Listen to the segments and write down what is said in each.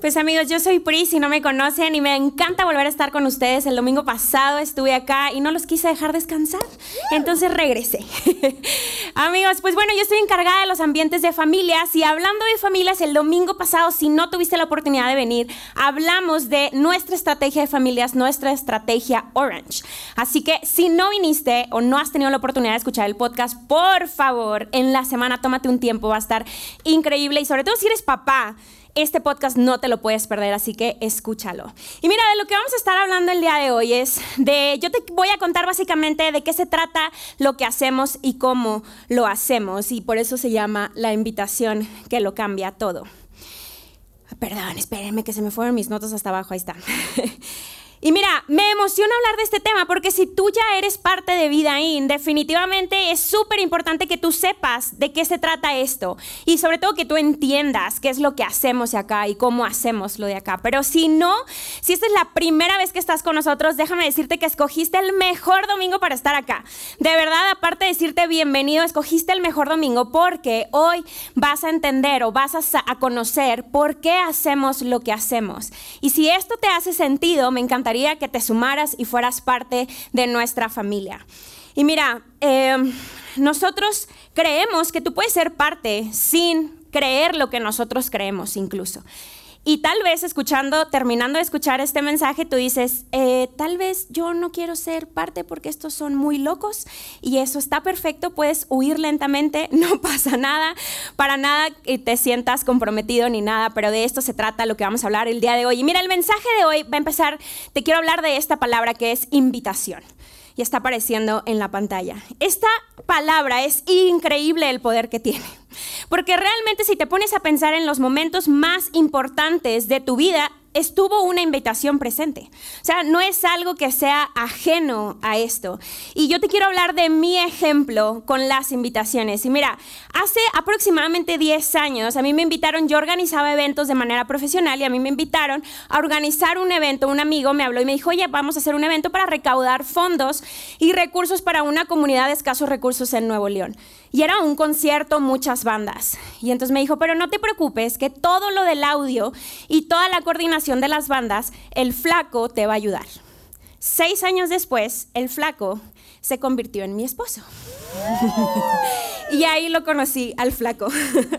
Pues amigos, yo soy Pris, si no me conocen, y me encanta volver a estar con ustedes. El domingo pasado estuve acá y no los quise dejar descansar, entonces regresé. amigos, pues bueno, yo estoy encargada de los ambientes de familias y hablando de familias, el domingo pasado, si no tuviste la oportunidad de venir, hablamos de nuestra estrategia de familias, nuestra estrategia Orange. Así que si no viniste o no has tenido la oportunidad de escuchar el podcast, por favor, en la semana tómate un tiempo, va a estar increíble y sobre todo si eres papá este podcast no te lo puedes perder, así que escúchalo. Y mira, de lo que vamos a estar hablando el día de hoy es de, yo te voy a contar básicamente de qué se trata lo que hacemos y cómo lo hacemos. Y por eso se llama la invitación que lo cambia todo. Perdón, espérenme que se me fueron mis notas hasta abajo, ahí está. Y mira, me emociona hablar de este tema porque si tú ya eres parte de Vidaín, definitivamente es súper importante que tú sepas de qué se trata esto y sobre todo que tú entiendas qué es lo que hacemos de acá y cómo hacemos lo de acá. Pero si no, si esta es la primera vez que estás con nosotros, déjame decirte que escogiste el mejor domingo para estar acá. De verdad, aparte de decirte bienvenido, escogiste el mejor domingo porque hoy vas a entender o vas a, a conocer por qué hacemos lo que hacemos. Y si esto te hace sentido, me encantaría que te sumaras y fueras parte de nuestra familia. Y mira, em, nosotros creemos que tú puedes ser parte sin creer lo que nosotros creemos incluso. Y tal vez escuchando, terminando de escuchar este mensaje, tú dices, eh, tal vez yo no quiero ser parte porque estos son muy locos y eso está perfecto, puedes huir lentamente, no pasa nada, para nada te sientas comprometido ni nada, pero de esto se trata lo que vamos a hablar el día de hoy. Y mira, el mensaje de hoy va a empezar, te quiero hablar de esta palabra que es invitación y está apareciendo en la pantalla. Esta palabra es increíble el poder que tiene. Porque realmente si te pones a pensar en los momentos más importantes de tu vida, estuvo una invitación presente. O sea, no es algo que sea ajeno a esto. Y yo te quiero hablar de mi ejemplo con las invitaciones. Y mira, hace aproximadamente 10 años a mí me invitaron, yo organizaba eventos de manera profesional y a mí me invitaron a organizar un evento. Un amigo me habló y me dijo, oye, vamos a hacer un evento para recaudar fondos y recursos para una comunidad de escasos recursos en Nuevo León. Y era un concierto, muchas bandas. Y entonces me dijo, pero no te preocupes, que todo lo del audio y toda la coordinación de las bandas, el flaco te va a ayudar. Seis años después, el flaco se convirtió en mi esposo. y ahí lo conocí al flaco.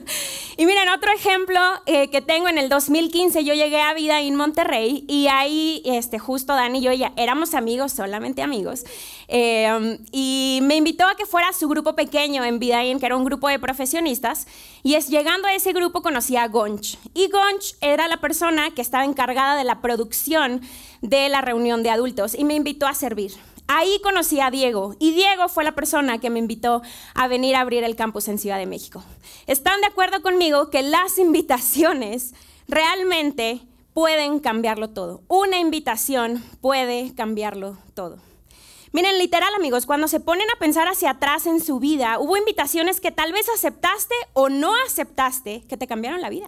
y miren, otro ejemplo eh, que tengo en el 2015, yo llegué a Vida en Monterrey y ahí este, justo Dani y yo ya éramos amigos, solamente amigos. Eh, y me invitó a que fuera a su grupo pequeño en Vida que era un grupo de profesionistas. Y es llegando a ese grupo conocí a Gonch. Y Gonch era la persona que estaba encargada de la producción de la reunión de adultos y me invitó a servir. Ahí conocí a Diego y Diego fue la persona que me invitó a venir a abrir el campus en Ciudad de México. ¿Están de acuerdo conmigo que las invitaciones realmente pueden cambiarlo todo? Una invitación puede cambiarlo todo. Miren, literal amigos, cuando se ponen a pensar hacia atrás en su vida, hubo invitaciones que tal vez aceptaste o no aceptaste que te cambiaron la vida.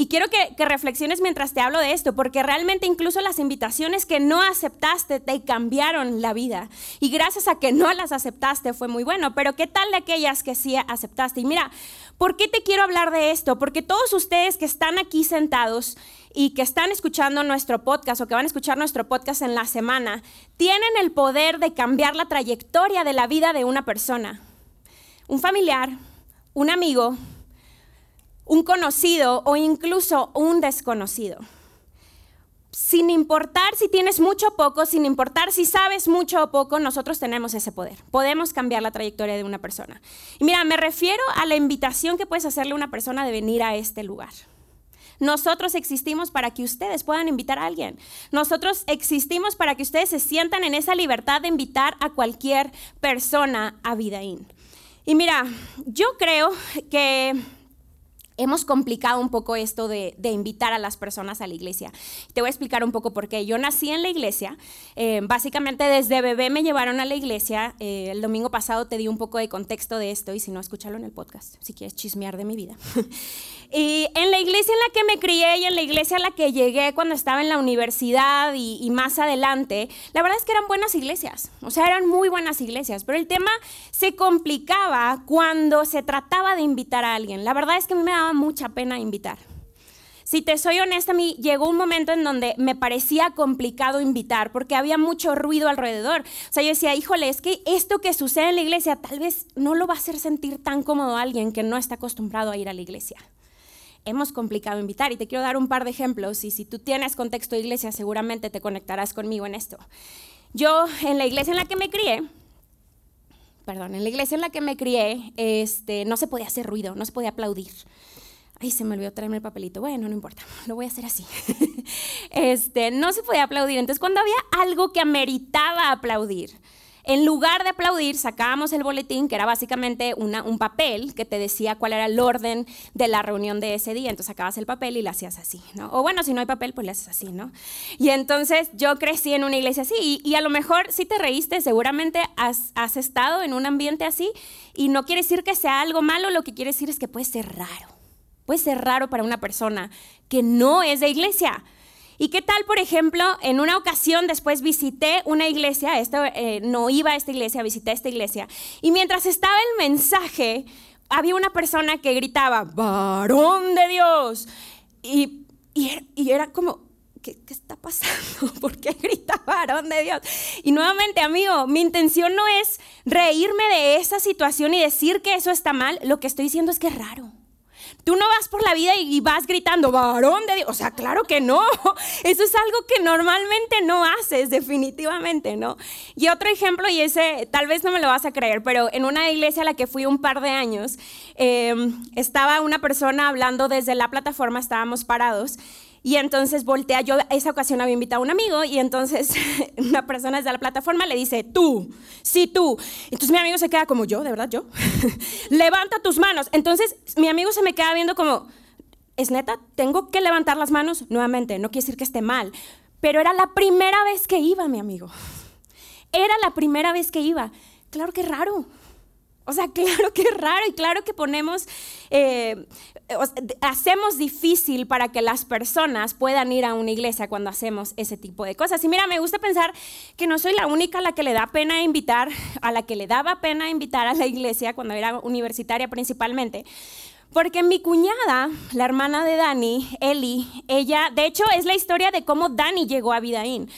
Y quiero que, reflexiones mientras te hablo de esto, porque realmente incluso las invitaciones que no aceptaste te cambiaron la vida. Y gracias a que no las aceptaste fue muy bueno, pero ¿qué tal de aquellas que sí aceptaste? Y mira, ¿por qué te quiero hablar de esto? Porque todos ustedes que están aquí sentados y que están escuchando nuestro podcast o que van a escuchar nuestro podcast en la semana, tienen el poder de cambiar la trayectoria de la vida de una persona. Un familiar, un amigo, un conocido o incluso un desconocido. Sin importar si tienes mucho o poco, sin importar si sabes mucho o poco, nosotros tenemos ese poder. Podemos cambiar la trayectoria de una persona. Y mira, me refiero a la invitación que puedes hacerle a una persona de venir a este lugar. Nosotros existimos para que ustedes puedan invitar a alguien. Nosotros existimos para que ustedes se sientan en esa libertad de invitar a cualquier persona a Vidaín. Y mira, yo creo que hemos complicado un poco esto de, invitar a las personas a la iglesia. Te voy a explicar un poco por qué. Yo nací en la iglesia, eh, básicamente desde bebé me llevaron a la iglesia. Eh, el domingo pasado te di un poco de contexto de esto y si no, escúchalo en el podcast, si quieres chismear de mi vida. y en la iglesia en la que me crié y en la iglesia a la que llegué cuando estaba en la universidad y, y más adelante, la verdad es que eran buenas iglesias, o sea, eran muy buenas iglesias, pero el tema se complicaba cuando se trataba de invitar a alguien. La verdad es que a mí me daba mucha pena invitar. Si te soy honesta, a mí llegó un momento en donde me parecía complicado invitar porque había mucho ruido alrededor. O sea, yo decía, híjole, es que esto que sucede en la iglesia tal vez no lo va a hacer sentir tan cómodo a alguien que no está acostumbrado a ir a la iglesia. Hemos complicado invitar y te quiero dar un par de ejemplos y si tú tienes contexto de iglesia seguramente te conectarás conmigo en esto. Yo en la iglesia en la que me crié, perdón, en la iglesia en la que me crié, este, no se podía hacer ruido, no se podía aplaudir. Ay, se me olvidó traerme el papelito. Bueno, no importa, lo voy a hacer así. este, no se podía aplaudir. Entonces, cuando había algo que ameritaba aplaudir, en lugar de aplaudir, sacábamos el boletín, que era básicamente un papel que te decía cuál era el orden de la reunión de ese día. Entonces sacabas el papel y lo hacías así, ¿no? O bueno, si no hay papel, pues lo haces así, ¿no? Y entonces yo crecí en una iglesia así y, a lo mejor si te reíste, seguramente has, has estado en un ambiente así y no quiere decir que sea algo malo, lo que quiere decir es que puede ser raro. Puede ser raro para una persona que no es de iglesia. ¿Y qué tal, por ejemplo, en una ocasión después visité una iglesia, esto, eh, no iba a esta iglesia, visité esta iglesia, y mientras estaba el mensaje, había una persona que gritaba, varón de Dios, y, y, era, como, ¿Qué, ¿qué, está pasando? ¿Por qué grita varón de Dios? Y nuevamente, amigo, mi intención no es reírme de esa situación y decir que eso está mal. Lo que estoy diciendo es que es raro. Tú no vas por la vida y vas gritando, varón de Dios. O sea, claro que no. Eso es algo que normalmente no haces, definitivamente, ¿no? Y otro ejemplo, y ese tal vez no me lo vas a creer, pero en una iglesia a la que fui un par de años, em, estaba una persona hablando desde la plataforma, estábamos parados, y entonces voltea, yo esa ocasión había invitado a un amigo y entonces una persona desde la plataforma le dice, tú, sí, tú. Entonces mi amigo se queda como yo, de verdad yo. Levanta tus manos. Entonces mi amigo se me queda viendo como, ¿es neta? ¿Tengo que levantar las manos? Nuevamente, no quiere decir que esté mal, pero era la primera vez que iba, mi amigo. Era la primera vez que iba. Claro que raro. O sea, claro que es raro y claro que ponemos, eh, hacemos difícil para que las personas puedan ir a una iglesia cuando hacemos ese tipo de cosas. Y mira, me gusta pensar que no soy la única a la que le da pena invitar, a la que le daba pena invitar a la iglesia cuando era universitaria principalmente. Porque mi cuñada, la hermana de Dani, Eli, ella, de hecho es la historia de cómo Dani llegó a Vidaín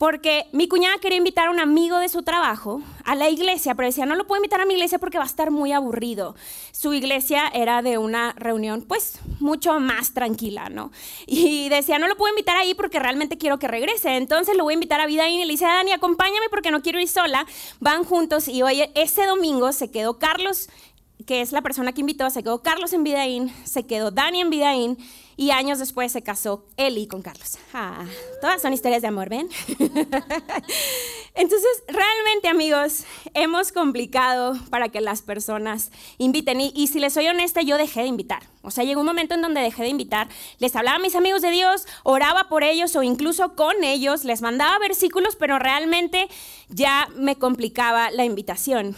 porque mi cuñada quería invitar a un amigo de su trabajo a la iglesia, pero decía, no lo puedo invitar a mi iglesia porque va a estar muy aburrido. Su iglesia era de una reunión pues mucho más tranquila, ¿no? Y decía, no lo puedo invitar ahí porque realmente quiero que regrese. Entonces lo voy a invitar a Vidaín y le dice, Dani, acompáñame porque no quiero ir sola. Van juntos y hoy, ese domingo se quedó Carlos, que es la persona que invitó, se quedó Carlos en Vidaín, se quedó Dani en Vidaín y años después se casó Eli con Carlos. Ah, todas son historias de amor, ¿ven? Entonces, realmente, amigos, hemos complicado para que las personas inviten. Y, y, si les soy honesta, yo dejé de invitar. O sea, llegó un momento en donde dejé de invitar. Les hablaba a mis amigos de Dios, oraba por ellos o incluso con ellos, les mandaba versículos, pero realmente ya me complicaba la invitación.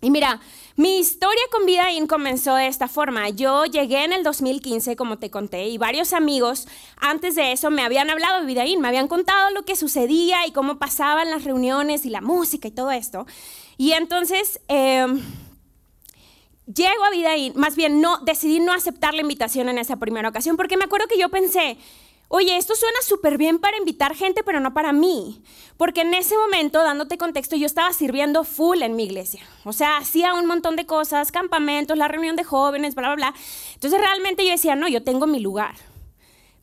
Y mira, mi historia con Vidaín comenzó de esta forma. Yo llegué en el 2015, como te conté, y varios amigos antes de eso me habían hablado de Vidaín, me habían contado lo que sucedía y cómo pasaban las reuniones y la música y todo esto. Y entonces em, llego a Vidaín, más bien no, decidí no aceptar la invitación en esa primera ocasión, porque me acuerdo que yo pensé, Oye, esto suena súper bien para invitar gente, pero no para mí. Porque en ese momento, dándote contexto, yo estaba sirviendo full en mi iglesia. O sea, hacía un montón de cosas, campamentos, la reunión de jóvenes, bla, bla, bla. Entonces realmente yo decía, no, yo tengo mi lugar.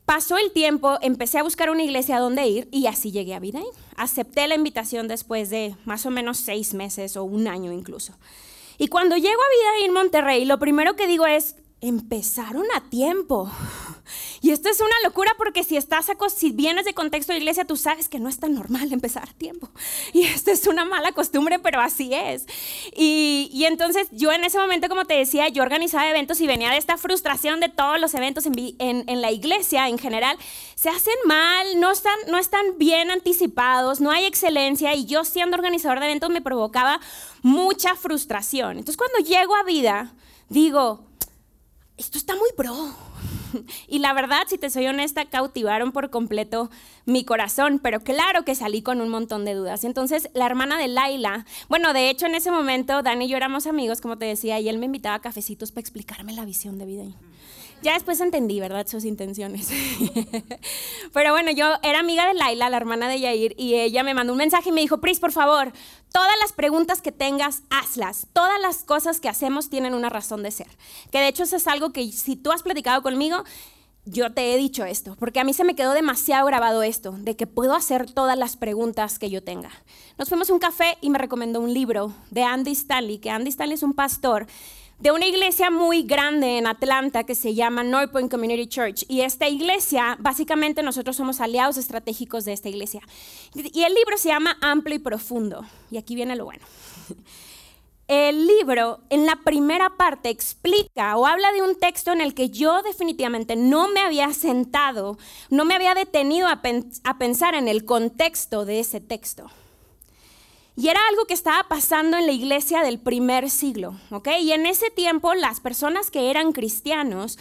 Pasó el tiempo, empecé a buscar una iglesia a donde ir y así llegué a Vidaín. Acepté la invitación después de más o menos seis meses o un año incluso. Y cuando llego a Vidaín, Monterrey, lo primero que digo es, empezaron a tiempo. Y esto es una locura porque si estás si vienes de contexto de iglesia, tú sabes que no es tan normal empezar a tiempo. Y esto es una mala costumbre, pero así es. Y, y entonces yo en ese momento, como te decía, yo organizaba eventos y venía de esta frustración de todos los eventos en, en, la iglesia en general. Se hacen mal, no están, no están bien anticipados, no hay excelencia y yo siendo organizador de eventos me provocaba mucha frustración. Entonces cuando llego a vida, digo, esto está muy pro. Y la verdad, si te soy honesta, cautivaron por completo mi corazón, pero claro que salí con un montón de dudas. Entonces, la hermana de Laila, bueno, de hecho en ese momento Dani y yo éramos amigos, como te decía, y él me invitaba a cafecitos para explicarme la visión de vida. Ya después entendí, ¿verdad? Sus intenciones. Pero bueno, yo era amiga de Laila, la hermana de Yair, y ella me mandó un mensaje y me dijo, Pris, por favor, todas las preguntas que tengas, hazlas. Todas las cosas que hacemos tienen una razón de ser. Que de hecho eso es algo que si tú has platicado conmigo, yo te he dicho esto, porque a mí se me quedó demasiado grabado esto, de que puedo hacer todas las preguntas que yo tenga. Nos fuimos a un café y me recomendó un libro de Andy Stanley, que Andy Stanley es un pastor de una iglesia muy grande en Atlanta que se llama North Point Community Church. Y esta iglesia, básicamente nosotros somos aliados estratégicos de esta iglesia. Y el libro se llama Amplio y Profundo. Y aquí viene lo bueno. El libro en la primera parte explica o habla de un texto en el que yo definitivamente no me había sentado, no me había detenido a, a pensar en el contexto de ese texto. Y era algo que estaba pasando en la iglesia del primer siglo, ¿ok? Y en ese tiempo las personas que eran cristianos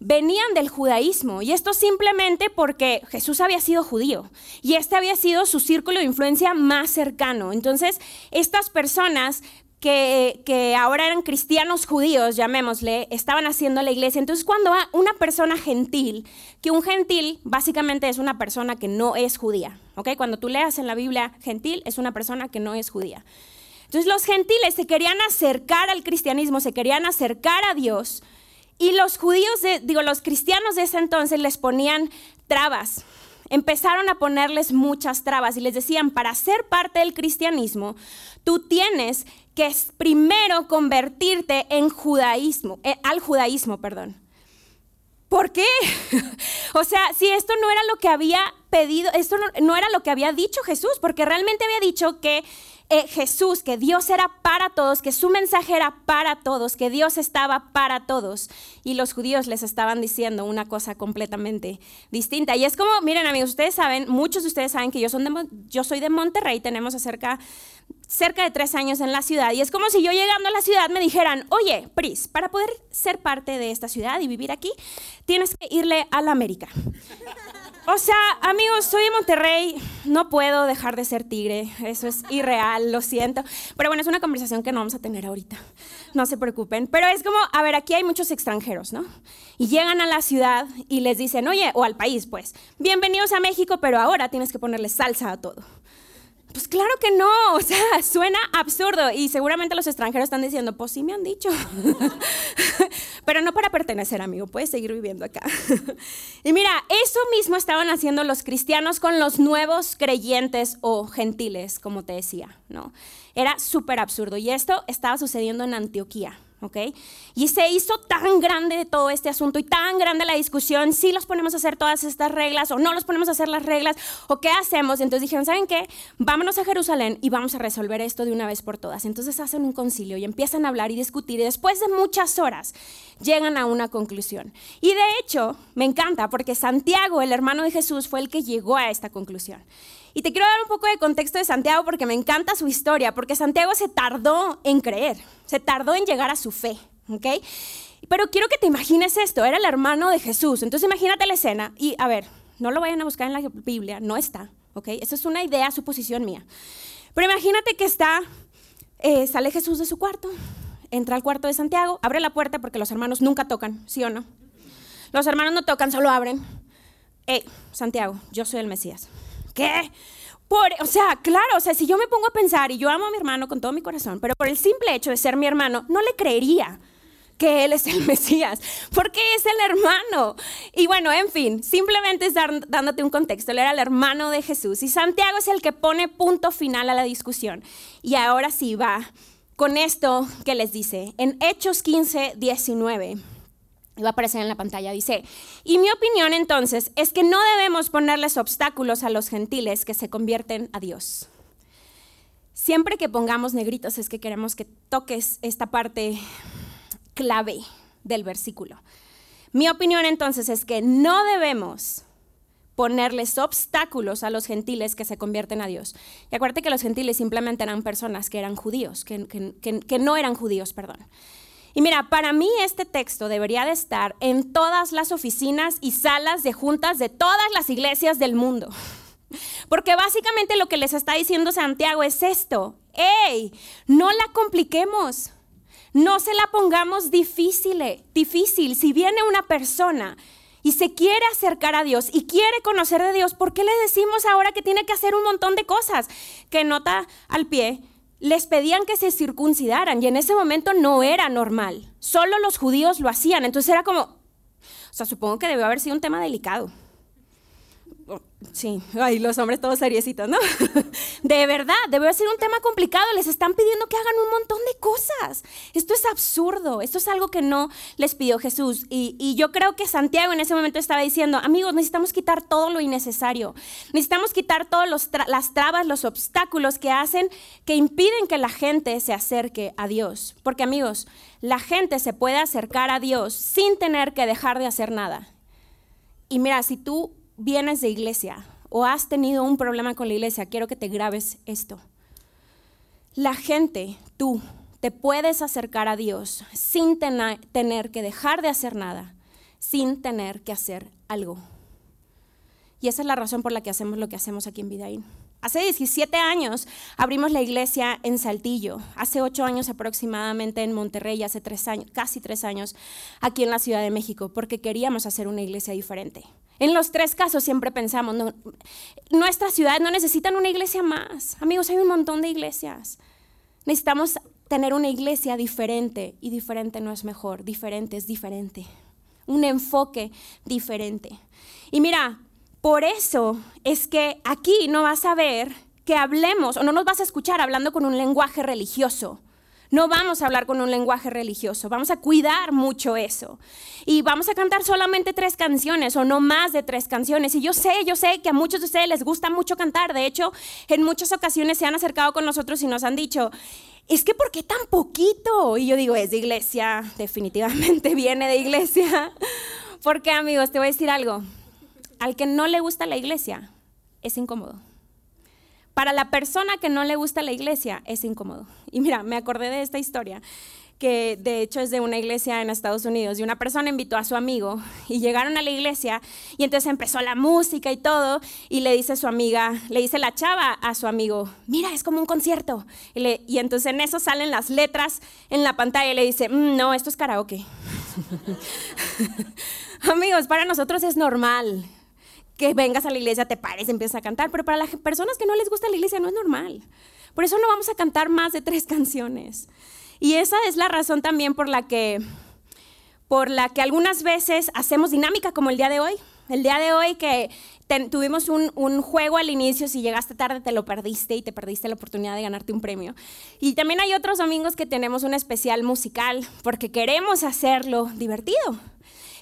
venían del judaísmo y esto simplemente porque Jesús había sido judío y este había sido su círculo de influencia más cercano. Entonces, estas personas que, ahora eran cristianos judíos, llamémosle, estaban haciendo la iglesia. Entonces, cuando una persona gentil, que un gentil básicamente es una persona que no es judía, ¿ok? Cuando tú leas en la Biblia gentil, es una persona que no es judía. Entonces, los gentiles se querían acercar al cristianismo, se querían acercar a Dios, y los judíos, digo, los cristianos de ese entonces les ponían trabas. Empezaron a ponerles muchas trabas y les decían, para ser parte del cristianismo, tú tienes que es primero convertirte en judaísmo, eh, al judaísmo, perdón. ¿Por qué? o sea, si esto no era lo que había pedido, esto no, era lo que había dicho Jesús, porque realmente había dicho que eh, Jesús, que Dios era para todos, que su mensaje era para todos, que Dios estaba para todos. Y los judíos les estaban diciendo una cosa completamente distinta. Y es como, miren amigos, ustedes saben, muchos de ustedes saben que yo, de, yo soy de Monterrey, tenemos cerca de tres años en la ciudad y es como si yo llegando a la ciudad me dijeran, oye, Pris, para poder ser parte de esta ciudad y vivir aquí, tienes que irle a la América. O sea, amigos, soy de Monterrey, no puedo dejar de ser tigre, eso es irreal, lo siento. Pero bueno, es una conversación que no vamos a tener ahorita, no se preocupen. Pero es como, a ver, aquí hay muchos extranjeros, ¿no? Y llegan a la ciudad y les dicen, oye, o al país, pues, bienvenidos a México, pero ahora tienes que ponerle salsa a todo. Pues claro que no, o sea, suena absurdo y seguramente los extranjeros están diciendo, pues sí me han dicho, pero no para pertenecer, amigo, puedes seguir viviendo acá. y mira, eso mismo estaban haciendo los cristianos con los nuevos creyentes o gentiles, como te decía, ¿no? Era súper absurdo y esto estaba sucediendo en Antioquía. ¿Ok? Y se hizo tan grande todo este asunto y tan grande la discusión, si los ponemos a hacer todas estas reglas o no los ponemos a hacer las reglas o qué hacemos. Entonces dijeron, ¿saben qué? Vámonos a Jerusalén y vamos a resolver esto de una vez por todas. Entonces hacen un concilio y empiezan a hablar y discutir y después de muchas horas llegan a una conclusión. Y de hecho, me encanta porque Santiago, el hermano de Jesús, fue el que llegó a esta conclusión. Y te quiero dar un poco de contexto de Santiago porque me encanta su historia, porque Santiago se tardó en creer, se tardó en llegar a su fe, ¿ok? Pero quiero que te imagines esto, era el hermano de Jesús, entonces imagínate la escena y a ver, no lo vayan a buscar en la Biblia, no está, ¿ok? Esa es una idea, suposición mía. Pero imagínate que está, eh, sale Jesús de su cuarto, entra al cuarto de Santiago, abre la puerta porque los hermanos nunca tocan, ¿sí o no? Los hermanos no tocan, solo abren. Eh, Santiago, yo soy el Mesías. ¿Qué? Por, o sea, claro, o sea, si yo me pongo a pensar y yo amo a mi hermano con todo mi corazón, pero por el simple hecho de ser mi hermano, no le creería que él es el Mesías, porque es el hermano. Y bueno, en fin, simplemente es dándote un contexto. Él era el hermano de Jesús y Santiago es el que pone punto final a la discusión. Y ahora sí va con esto que les dice. En Hechos 15, 19 va a aparecer en la pantalla, dice, y mi opinión entonces es que no debemos ponerles obstáculos a los gentiles que se convierten a Dios. Siempre que pongamos negritos es que queremos que toques esta parte clave del versículo. Mi opinión entonces es que no debemos ponerles obstáculos a los gentiles que se convierten a Dios. Y acuérdate que los gentiles simplemente eran personas que eran judíos, que, que no eran judíos, perdón. Y mira, para mí este texto debería de estar en todas las oficinas y salas de juntas de todas las iglesias del mundo. Porque básicamente lo que les está diciendo Santiago es esto. ¡Ey! No la compliquemos. No se la pongamos difícil, difícil. Si viene una persona y se quiere acercar a Dios y quiere conocer de Dios, ¿por qué le decimos ahora que tiene que hacer un montón de cosas? Que nota al pie, les pedían que se circuncidaran y en ese momento no era normal. Solo los judíos lo hacían. Entonces era como, o sea, supongo que debió haber sido un tema delicado. Sí, ay, los hombres todos seriecitos, ¿no? De verdad, debe ser un tema complicado. Les están pidiendo que hagan un montón de cosas. Esto es absurdo. Esto es algo que no les pidió Jesús. Y, yo creo que Santiago en ese momento estaba diciendo, amigos, necesitamos quitar todo lo innecesario. Necesitamos quitar todas las trabas, los obstáculos que hacen, que impiden que la gente se acerque a Dios. Porque, amigos, la gente se puede acercar a Dios sin tener que dejar de hacer nada. Y mira, si tú vienes de iglesia o has tenido un problema con la iglesia, quiero que te grabes esto. La gente, tú, te puedes acercar a Dios sin tener que dejar de hacer nada, sin tener que hacer algo. Y esa es la razón por la que hacemos lo que hacemos aquí en Vidaín. Hace 17 años abrimos la iglesia en Saltillo, hace 8 años aproximadamente en Monterrey, hace 3 años, casi 3 años aquí en la Ciudad de México, porque queríamos hacer una iglesia diferente. En los tres casos siempre pensamos, no, nuestra ciudad no necesitan una iglesia más. Amigos, hay un montón de iglesias. Necesitamos tener una iglesia diferente y diferente no es mejor, diferente es diferente. Un enfoque diferente. Y mira, por eso es que aquí no vas a ver que hablemos o no nos vas a escuchar hablando con un lenguaje religioso. No vamos a hablar con un lenguaje religioso, vamos a cuidar mucho eso. Y vamos a cantar solamente tres canciones o no más de tres canciones. Y yo sé, yo sé que a muchos de ustedes les gusta mucho cantar. De hecho, en muchas ocasiones se han acercado con nosotros y nos han dicho, es que ¿por qué tan poquito? Y yo digo, es de iglesia, definitivamente viene de iglesia. Porque amigos, te voy a decir algo, al que no le gusta la iglesia, es incómodo. Para la persona que no le gusta la iglesia, es incómodo. Y mira, me acordé de esta historia que de hecho es de una iglesia en Estados Unidos, y una persona invitó a su amigo y llegaron a la iglesia y entonces empezó la música y todo, y le dice su amiga, le dice la chava a su amigo, mira, es como un concierto. Y, entonces en eso salen las letras en la pantalla y le dice, mm, no, esto es karaoke. Amigos, para nosotros es normal, que vengas a la iglesia, te pares, empiezas a cantar, pero para las personas que no les gusta la iglesia no es normal. Por eso no vamos a cantar más de tres canciones. Y esa es la razón también por la que, por la que algunas veces hacemos dinámica como el día de hoy. El día de hoy que tuvimos un, un, juego al inicio, si llegaste tarde te lo perdiste y te perdiste la oportunidad de ganarte un premio. Y también hay otros domingos que tenemos un especial musical porque queremos hacerlo divertido.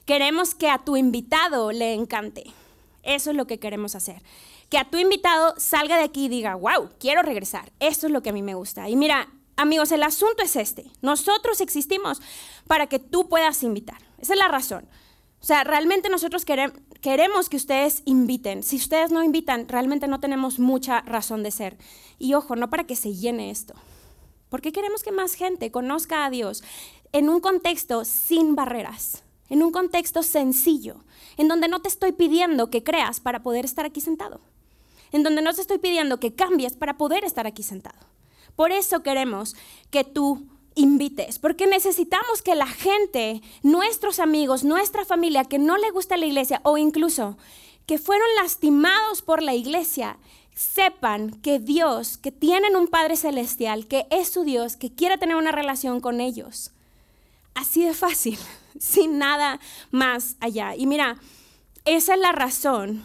Queremos que a tu invitado le encante. Eso es lo que queremos hacer. Que a tu invitado salga de aquí y diga, wow, quiero regresar. Esto es lo que a mí me gusta. Y mira, amigos, el asunto es este. Nosotros existimos para que tú puedas invitar. Esa es la razón. O sea, realmente nosotros queremos que ustedes inviten. Si ustedes no invitan, realmente no tenemos mucha razón de ser. Y ojo, no para que se llene esto. Porque queremos que más gente conozca a Dios en un contexto sin barreras, en un contexto sencillo en donde no te estoy pidiendo que creas para poder estar aquí sentado, en donde no te estoy pidiendo que cambies para poder estar aquí sentado. Por eso queremos que tú invites, porque necesitamos que la gente, nuestros amigos, nuestra familia que no le gusta la iglesia o incluso que fueron lastimados por la iglesia, sepan que Dios, que tienen un Padre Celestial, que es su Dios, que quiere tener una relación con ellos. Así de fácil, sin nada más allá. Y mira, esa es la razón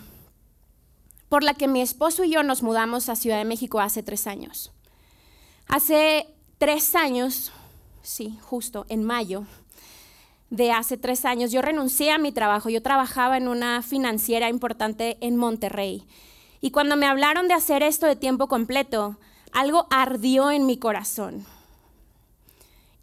por la que mi esposo y yo nos mudamos a Ciudad de México hace tres años. Hace tres años, sí, justo en mayo, de hace tres años, yo renuncié a mi trabajo. Yo trabajaba en una financiera importante en Monterrey. Y cuando me hablaron de hacer esto de tiempo completo, algo ardió en mi corazón.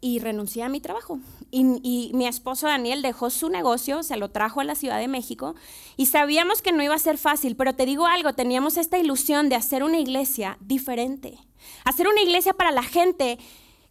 Y renuncié a mi trabajo. Y, mi esposo Daniel dejó su negocio, se lo trajo a la Ciudad de México. Y sabíamos que no iba a ser fácil, pero te digo algo, teníamos esta ilusión de hacer una iglesia diferente. Hacer una iglesia para la gente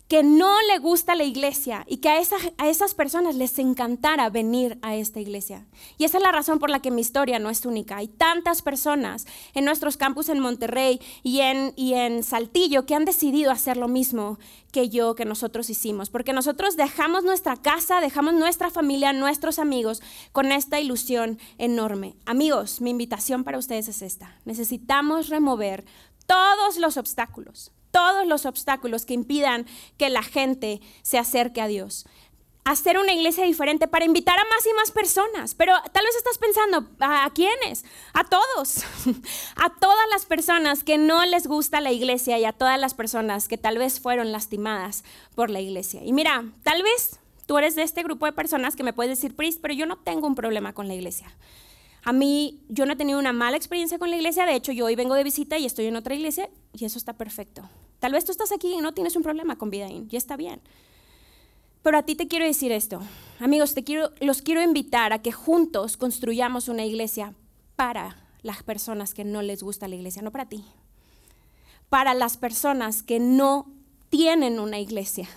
que no le gusta la iglesia y que a, a esas personas les encantara venir a esta iglesia. Y esa es la razón por la que mi historia no es única. Hay tantas personas en nuestros campus en Monterrey y en, y en Saltillo que han decidido hacer lo mismo que yo, que nosotros hicimos. Porque nosotros dejamos nuestra casa, dejamos nuestra familia, nuestros amigos con esta ilusión enorme. Amigos, mi invitación para ustedes es esta. Necesitamos remover todos los obstáculos todos los obstáculos que impidan que la gente se acerque a Dios. Hacer una iglesia diferente para invitar a más y más personas. Pero tal vez estás pensando, ¿a quiénes? A todos. a todas las personas que no les gusta la iglesia y a todas las personas que tal vez fueron lastimadas por la iglesia. Y mira, tal vez tú eres de este grupo de personas que me puedes decir, Pris, pero yo no tengo un problema con la iglesia. A mí, yo no he tenido una mala experiencia con la iglesia, de hecho yo hoy vengo de visita y estoy en otra iglesia y eso está perfecto. Tal vez tú estás aquí y no tienes un problema con Vidaín, y está bien. Pero a ti te quiero decir esto, amigos, te quiero, los quiero invitar a que juntos construyamos una iglesia para las personas que no les gusta la iglesia, no para ti. Para las personas que no tienen una iglesia,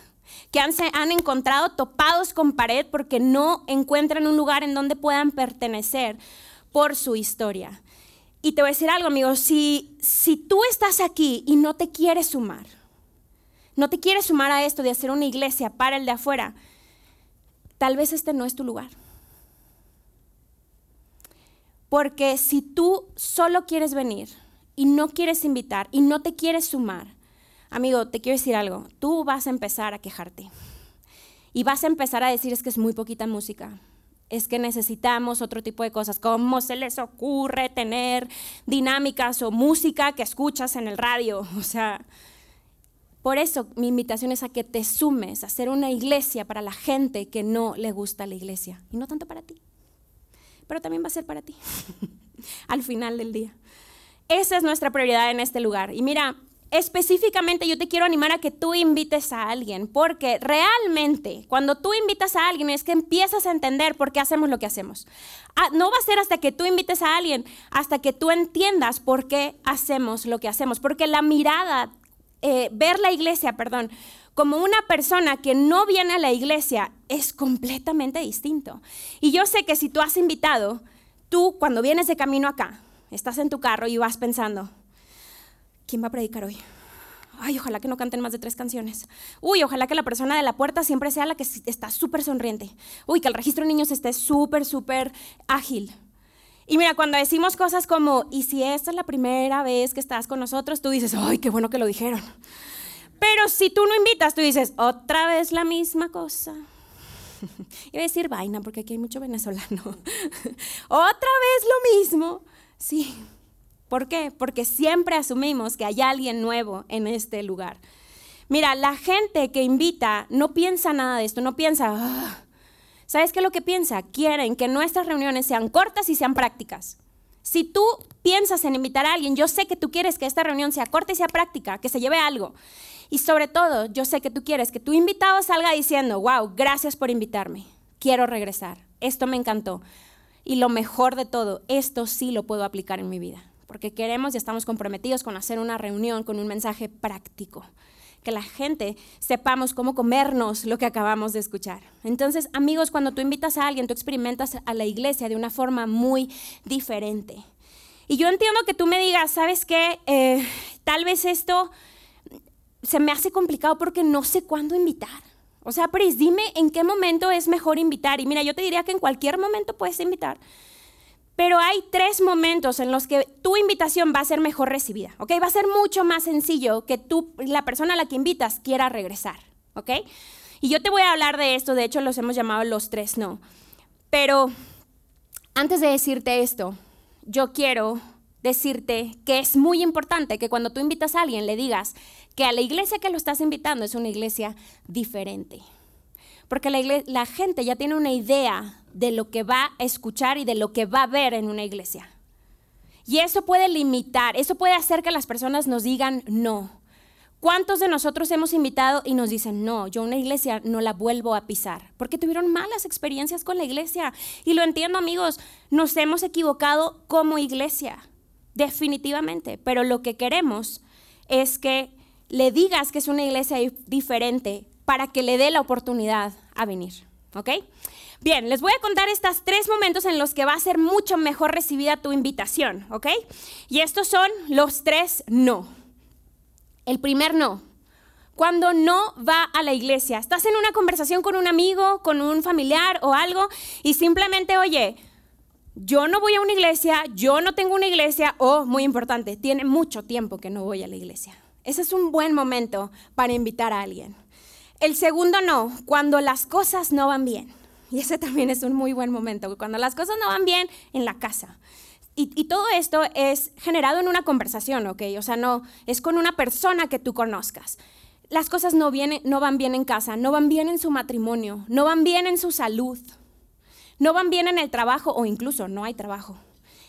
que han, se han encontrado topados con pared porque no encuentran un lugar en donde puedan pertenecer por su historia. Y te voy a decir algo, amigo, si, si tú estás aquí y no te quieres sumar, no te quieres sumar a esto de hacer una iglesia para el de afuera, tal vez este no es tu lugar. Porque si tú solo quieres venir y no quieres invitar y no te quieres sumar, amigo, te quiero decir algo, tú vas a empezar a quejarte. Y vas a empezar a decir es que es muy poquita música, es que necesitamos otro tipo de cosas. ¿Cómo se les ocurre tener dinámicas o música que escuchas en el radio? O sea, por eso mi invitación es a que te sumes a hacer una iglesia para la gente que no le gusta la iglesia y no tanto para ti. Pero también va a ser para ti al final del día. Esa es nuestra prioridad en este lugar. Y mira, específicamente yo te quiero animar a que tú invites a alguien, porque realmente cuando tú invitas a alguien es que empiezas a entender por qué hacemos lo que hacemos. Ah, no va a ser hasta que tú invites a alguien, hasta que tú entiendas por qué hacemos lo que hacemos, porque la mirada, eh, ver la iglesia, perdón, como una persona que no viene a la iglesia es completamente distinto. Y yo sé que si tú has invitado, tú cuando vienes de camino acá, estás en tu carro y vas pensando, ¿quién va a predicar hoy? Ay, ojalá que no canten más de tres canciones. Uy, ojalá que la persona de la puerta siempre sea la que está súper sonriente. Uy, que el registro de niños esté súper, súper ágil. Y mira, cuando decimos cosas como, y si esta es la primera vez que estás con nosotros, tú dices, ay, qué bueno que lo dijeron. Pero si tú no invitas, tú dices, otra vez la misma cosa. Iba a decir vaina, porque aquí hay mucho venezolano. otra vez lo mismo. Sí, ¿Por qué? Porque siempre asumimos que hay alguien nuevo en este lugar. Mira, la gente que invita no piensa nada de esto, no piensa, ah". ¿sabes qué es lo que piensa? Quieren que nuestras reuniones sean cortas y sean prácticas. Si tú piensas en invitar a alguien, yo sé que tú quieres que esta reunión sea corta y sea práctica, que se lleve algo. Y sobre todo, yo sé que tú quieres que tu invitado salga diciendo, wow, gracias por invitarme, quiero regresar, esto me encantó. Y lo mejor de todo, esto sí lo puedo aplicar en mi vida porque queremos y estamos comprometidos con hacer una reunión con un mensaje práctico, que la gente sepamos cómo comernos lo que acabamos de escuchar. Entonces, amigos, cuando tú invitas a alguien, tú experimentas a la iglesia de una forma muy diferente. Y yo entiendo que tú me digas, ¿sabes qué? Eh, tal vez esto se me hace complicado porque no sé cuándo invitar. O sea, Pris, dime en qué momento es mejor invitar. Y mira, yo te diría que en cualquier momento puedes invitar. Pero hay tres momentos en los que tu invitación va a ser mejor recibida, ¿ok? Va a ser mucho más sencillo que tú, la persona a la que invitas quiera regresar, ¿ok? Y yo te voy a hablar de esto, de hecho los hemos llamado los tres no. Pero antes de decirte esto, yo quiero decirte que es muy importante que cuando tú invitas a alguien le digas que a la iglesia que lo estás invitando es una iglesia diferente. Porque la, gente ya tiene una idea de lo que va a escuchar y de lo que va a ver en una iglesia. Y eso puede limitar, eso puede hacer que las personas nos digan no. ¿Cuántos de nosotros hemos invitado y nos dicen, no, yo una iglesia no la vuelvo a pisar? Porque tuvieron malas experiencias con la iglesia. Y lo entiendo amigos, nos hemos equivocado como iglesia, definitivamente. Pero lo que queremos es que le digas que es una iglesia diferente para que le dé la oportunidad a venir. ¿Ok? Bien, les voy a contar estos tres momentos en los que va a ser mucho mejor recibida tu invitación. ¿Ok? Y estos son los tres no. El primer no. Cuando no va a la iglesia, estás en una conversación con un amigo, con un familiar o algo y simplemente, oye, yo no voy a una iglesia, yo no tengo una iglesia o, muy importante, tiene mucho tiempo que no voy a la iglesia. Ese es un buen momento para invitar a alguien. El segundo no, cuando las cosas no van bien. Y ese también es un muy buen momento, cuando las cosas no van bien en la casa. Y, todo esto es generado en una conversación, ¿ok? O sea, no, es con una persona que tú conozcas. Las cosas no, vienen, no van bien en casa, no van bien en su matrimonio, no van bien en su salud, no van bien en el trabajo o incluso no hay trabajo.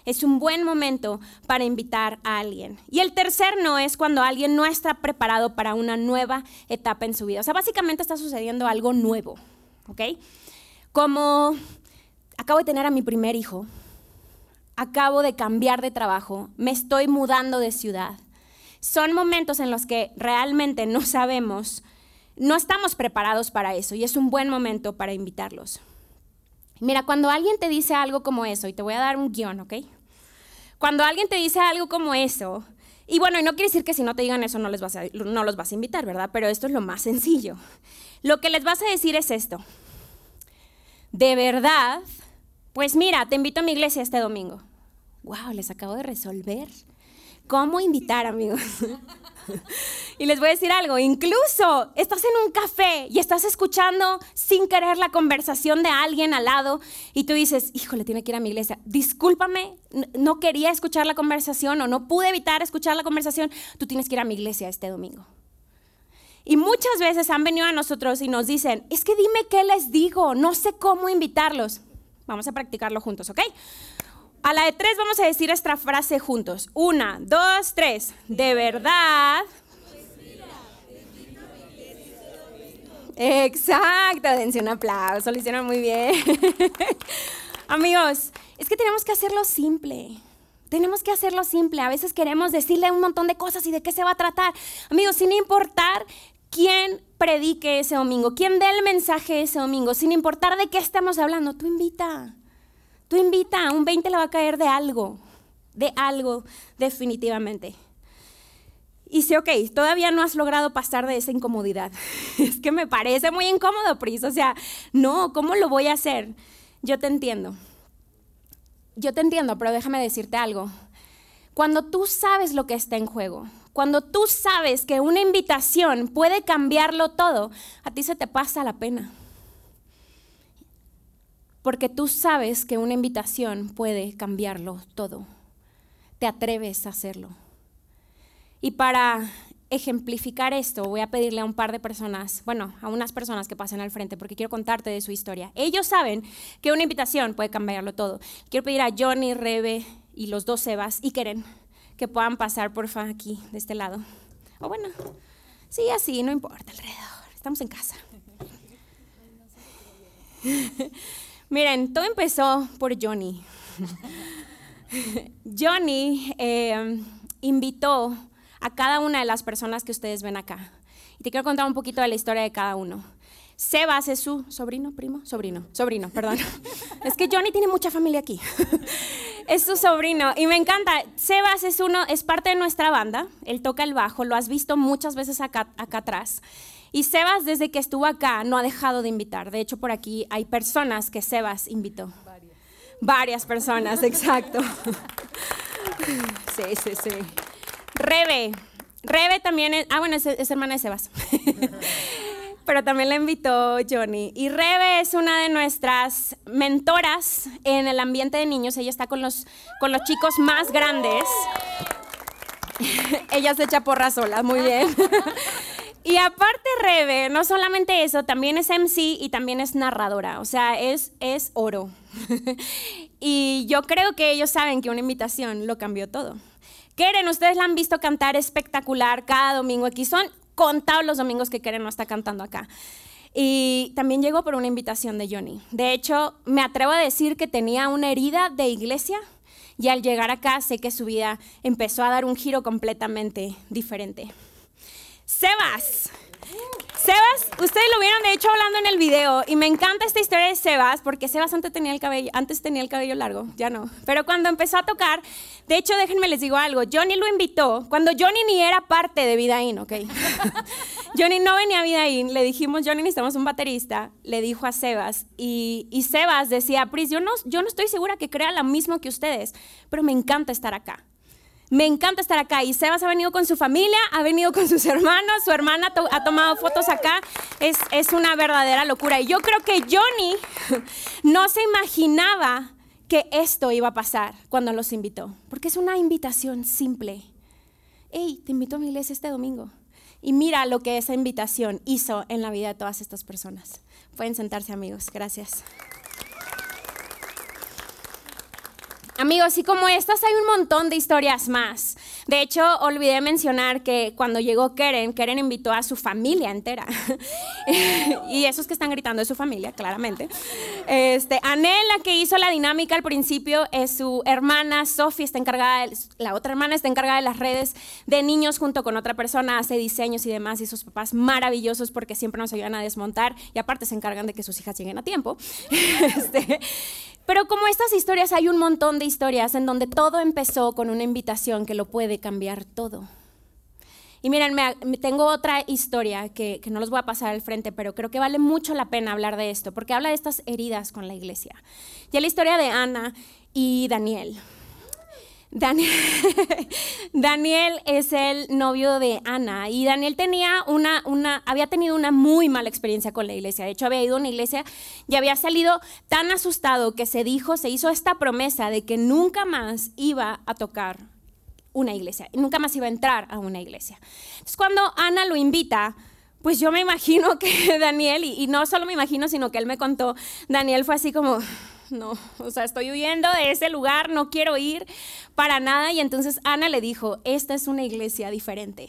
Es un buen momento para invitar a alguien. Y el tercer no es cuando alguien no está preparado para una nueva etapa en su vida. O sea, básicamente está sucediendo algo nuevo, ¿ok? Como acabo de tener a mi primer hijo acabo de cambiar de trabajo, me estoy mudando de ciudad. Son momentos en los que realmente no sabemos, no estamos preparados para eso y es un buen momento para invitarlos. Mira, cuando alguien te dice algo como eso, y te voy a dar un guion, ¿ok? Cuando alguien te dice algo como eso, y bueno, y no quiere decir que si no te digan eso no, les vas a, no los vas a invitar, ¿verdad? Pero esto es lo más sencillo. Lo que les vas a decir es esto. De verdad, pues mira, te invito a mi iglesia este domingo. Wow, les acabo de resolver. ¿Cómo invitar, amigos? y les voy a decir algo, incluso estás en un café y estás escuchando sin querer la conversación de alguien al lado y tú dices, híjole, tiene que ir a mi iglesia. Discúlpame, no quería escuchar la conversación o no pude evitar escuchar la conversación. Tú tienes que ir a mi iglesia este domingo. Y muchas veces han venido a nosotros y nos dicen, es que dime qué les digo, no sé cómo invitarlos. Vamos a practicarlo juntos, ¿ok? A la de tres vamos a decir esta frase juntos. Una, dos, tres. De verdad. Exacto, dense un aplauso, lo hicieron muy bien. Amigos, es que tenemos que hacerlo simple. Tenemos que hacerlo simple. A veces queremos decirle un montón de cosas y de qué se va a tratar. Amigos, sin importar quién predique ese domingo, quién dé el mensaje ese domingo, sin importar de qué estamos hablando, tú invita. Tú invita, un 20 le va a caer de algo, de algo definitivamente. Y sí, ok, todavía no has logrado pasar de esa incomodidad. es que me parece muy incómodo, Pris. O sea, no, ¿cómo lo voy a hacer? Yo te entiendo. Yo te entiendo, pero déjame decirte algo. Cuando tú sabes lo que está en juego, cuando tú sabes que una invitación puede cambiarlo todo, a ti se te pasa la pena. Porque tú sabes que una invitación puede cambiarlo todo. Te atreves a hacerlo. Y para ejemplificar esto, voy a pedirle a un par de personas, bueno, a unas personas que pasen al frente, porque quiero contarte de su historia. Ellos saben que una invitación puede cambiarlo todo. Quiero pedir a Johnny, Rebe y los dos Sebas y Keren que puedan pasar, porfa, aquí, de este lado. O bueno, sí, así, no importa, alrededor. Estamos en casa. Miren, todo empezó por Johnny. Johnny eh, invitó a cada una de las personas que ustedes ven acá. Y te quiero contar un poquito de la historia de cada uno. Sebas es su sobrino, primo, sobrino, sobrino, perdón. es que Johnny tiene mucha familia aquí. es su sobrino y me encanta. Sebas es uno, es parte de nuestra banda. Él toca el bajo, lo has visto muchas veces acá atrás. Y Sebas, desde que estuvo acá, no ha dejado de invitar. De hecho, por aquí hay personas que Sebas invitó. Varias. Varias personas, exacto. sí, sí, sí. Rebe. Rebe también es, ah, bueno, es, es hermana de Sebas. pero también la invitó Johnny. Y Rebe es una de nuestras mentoras en el ambiente de niños. Ella está con los, con los chicos más grandes. Ella se echa porra sola, muy bien. Y aparte Rebe, no solamente eso, también es MC y también es narradora, o sea, es, es oro. y yo creo que ellos saben que una invitación lo cambió todo. Keren, ustedes la han visto cantar espectacular cada domingo aquí. Son contados los domingos que Keren no está cantando acá. Y también llegó por una invitación de Johnny. De hecho, me atrevo a decir que tenía una herida de iglesia y al llegar acá sé que su vida empezó a dar un giro completamente diferente. Sebas. Sebas, ustedes lo vieron de hecho hablando en el video y me encanta esta historia de Sebas porque Sebas antes tenía el cabello, antes tenía el cabello largo, ya no. Pero cuando empezó a tocar, de hecho déjenme les digo algo, Johnny lo invitó cuando Johnny ni era parte de Vidaín, ¿ok? Johnny no venía a Vidaín, le dijimos Johnny necesitamos un baterista, le dijo a Sebas y, y Sebas decía, Pris, yo no, yo no estoy segura que crea lo mismo que ustedes, pero me encanta estar acá. Me encanta estar acá. Y Sebas ha venido con su familia, ha venido con sus hermanos, su hermana ha tomado fotos acá. Es, es una verdadera locura. Y yo creo que Johnny no se imaginaba que esto iba a pasar cuando los invitó. Porque es una invitación simple. Hey, te invito a mi iglesia este domingo. Y mira lo que esa invitación hizo en la vida de todas estas personas. Pueden sentarse amigos. Gracias. Amigos, y como estas hay un montón de historias más. De hecho, olvidé mencionar que cuando llegó Keren, Keren invitó a su familia entera. y esos que están gritando es su familia, claramente. Este, Anel, la que hizo la dinámica al principio, es su hermana. Sophie está encargada, la otra hermana está encargada de las redes de niños junto con otra persona, hace diseños y demás. Y sus papás maravillosos porque siempre nos ayudan a desmontar y aparte se encargan de que sus hijas lleguen a tiempo. Este, pero como estas historias, hay un montón de historias en donde todo empezó con una invitación que lo puede cambiar todo. Y miren, tengo otra historia que, que, no los voy a pasar al frente, pero creo que vale mucho la pena hablar de esto, porque habla de estas heridas con la iglesia. Ya la historia de Ana y Daniel. Daniel, es el novio de Ana y Daniel tenía una, una, había tenido una muy mala experiencia con la iglesia. De hecho, había ido a una iglesia y había salido tan asustado que se dijo, se hizo esta promesa de que nunca más iba a tocar una iglesia, y nunca más iba a entrar a una iglesia. Entonces, cuando Ana lo invita, pues yo me imagino que Daniel, y no solo me imagino, sino que él me contó, Daniel fue así como no, o sea, estoy huyendo de ese lugar, no quiero ir para nada. Y entonces Ana le dijo, esta es una iglesia diferente.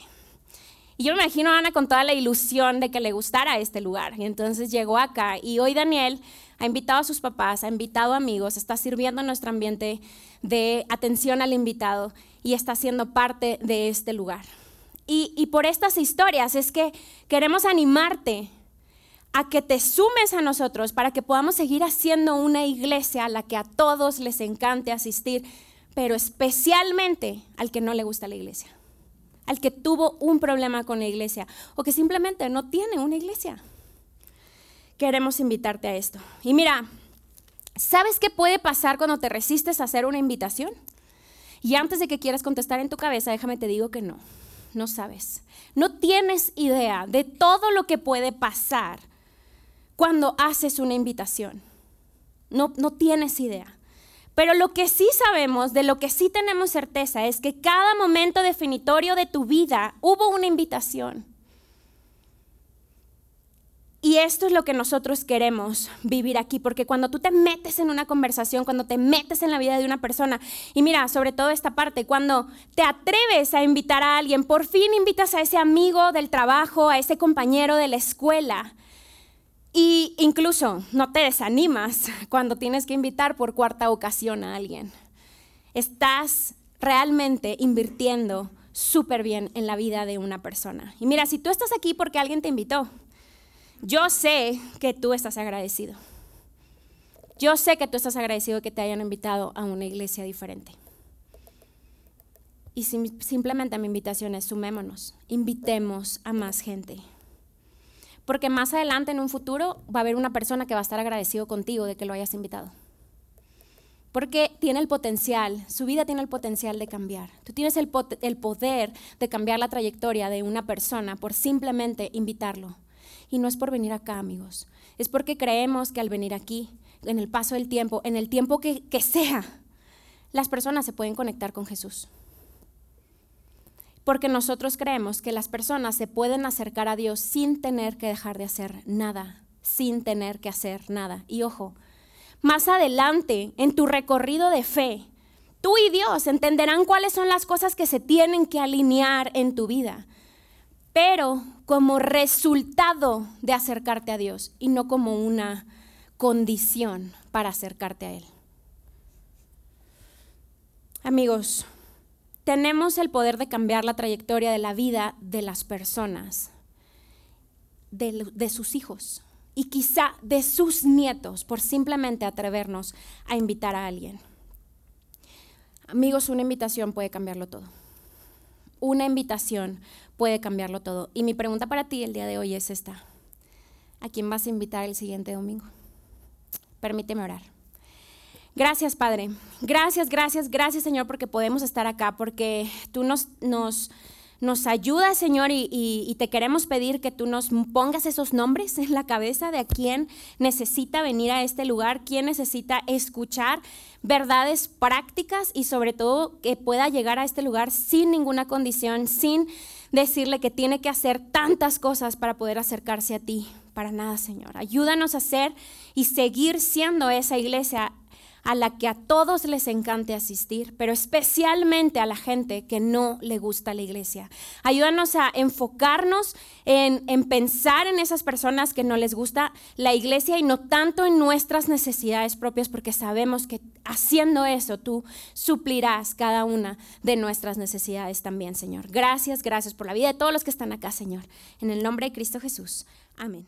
Y yo me imagino a Ana con toda la ilusión de que le gustara este lugar. Y entonces llegó acá y hoy Daniel ha invitado a sus papás, ha invitado amigos, está sirviendo en nuestro ambiente de atención al invitado y está siendo parte de este lugar. Y, y por estas historias es que queremos animarte a que te sumes a nosotros para que podamos seguir haciendo una iglesia a la que a todos les encante asistir, pero especialmente al que no le gusta la iglesia, al que tuvo un problema con la iglesia o que simplemente no tiene una iglesia. Queremos invitarte a esto. Y mira, ¿sabes qué puede pasar cuando te resistes a hacer una invitación? Y antes de que quieras contestar en tu cabeza, déjame te digo que no, no sabes. No tienes idea de todo lo que puede pasar cuando haces una invitación. No, no tienes idea. Pero lo que sí sabemos, de lo que sí tenemos certeza, es que cada momento definitorio de tu vida hubo una invitación. Y esto es lo que nosotros queremos vivir aquí, porque cuando tú te metes en una conversación, cuando te metes en la vida de una persona, y mira, sobre todo esta parte, cuando te atreves a invitar a alguien, por fin invitas a ese amigo del trabajo, a ese compañero de la escuela, y incluso no te desanimas cuando tienes que invitar por cuarta ocasión a alguien. Estás realmente invirtiendo súper bien en la vida de una persona. Y mira, si tú estás aquí porque alguien te invitó, yo sé que tú estás agradecido. Yo sé que tú estás agradecido que te hayan invitado a una iglesia diferente. Y simplemente mi invitación es sumémonos, invitemos a más gente. Porque más adelante en un futuro va a haber una persona que va a estar agradecido contigo de que lo hayas invitado. Porque tiene el potencial, su vida tiene el potencial de cambiar. Tú tienes el, el poder de cambiar la trayectoria de una persona por simplemente invitarlo. Y no es por venir acá, amigos. Es porque creemos que al venir aquí, en el paso del tiempo, en el tiempo que sea, las personas se pueden conectar con Jesús. porque nosotros creemos que las personas se pueden acercar a Dios sin tener que dejar de hacer nada, sin tener que hacer nada. Y ojo, más adelante en tu recorrido de fe, tú y Dios entenderán cuáles son las cosas que se tienen que alinear en tu vida, pero como resultado de acercarte a Dios y no como una condición para acercarte a Él. Amigos, tenemos el poder de cambiar la trayectoria de la vida de las personas, de, sus hijos y quizá de sus nietos por simplemente atrevernos a invitar a alguien. Amigos, una invitación puede cambiarlo todo. Una invitación puede cambiarlo todo. Y mi pregunta para ti el día de hoy es esta. ¿A quién vas a invitar el siguiente domingo? Permíteme orar. Gracias, Padre. Gracias, gracias, gracias, Señor, porque podemos estar acá, porque tú nos, nos, nos ayudas, Señor, y, y, te queremos pedir que tú nos pongas esos nombres en la cabeza de a quién necesita venir a este lugar, quién necesita escuchar verdades prácticas y sobre todo que pueda llegar a este lugar sin ninguna condición, sin decirle que tiene que hacer tantas cosas para poder acercarse a ti. Para nada, Señor. Ayúdanos a ser y seguir siendo esa iglesia a la que a todos les encante asistir, pero especialmente a la gente que no le gusta la iglesia. Ayúdanos a enfocarnos en, en, pensar en esas personas que no les gusta la iglesia y no tanto en nuestras necesidades propias, porque sabemos que haciendo eso tú suplirás cada una de nuestras necesidades también, Señor. Gracias, gracias por la vida de todos los que están acá, Señor. En el nombre de Cristo Jesús. Amén.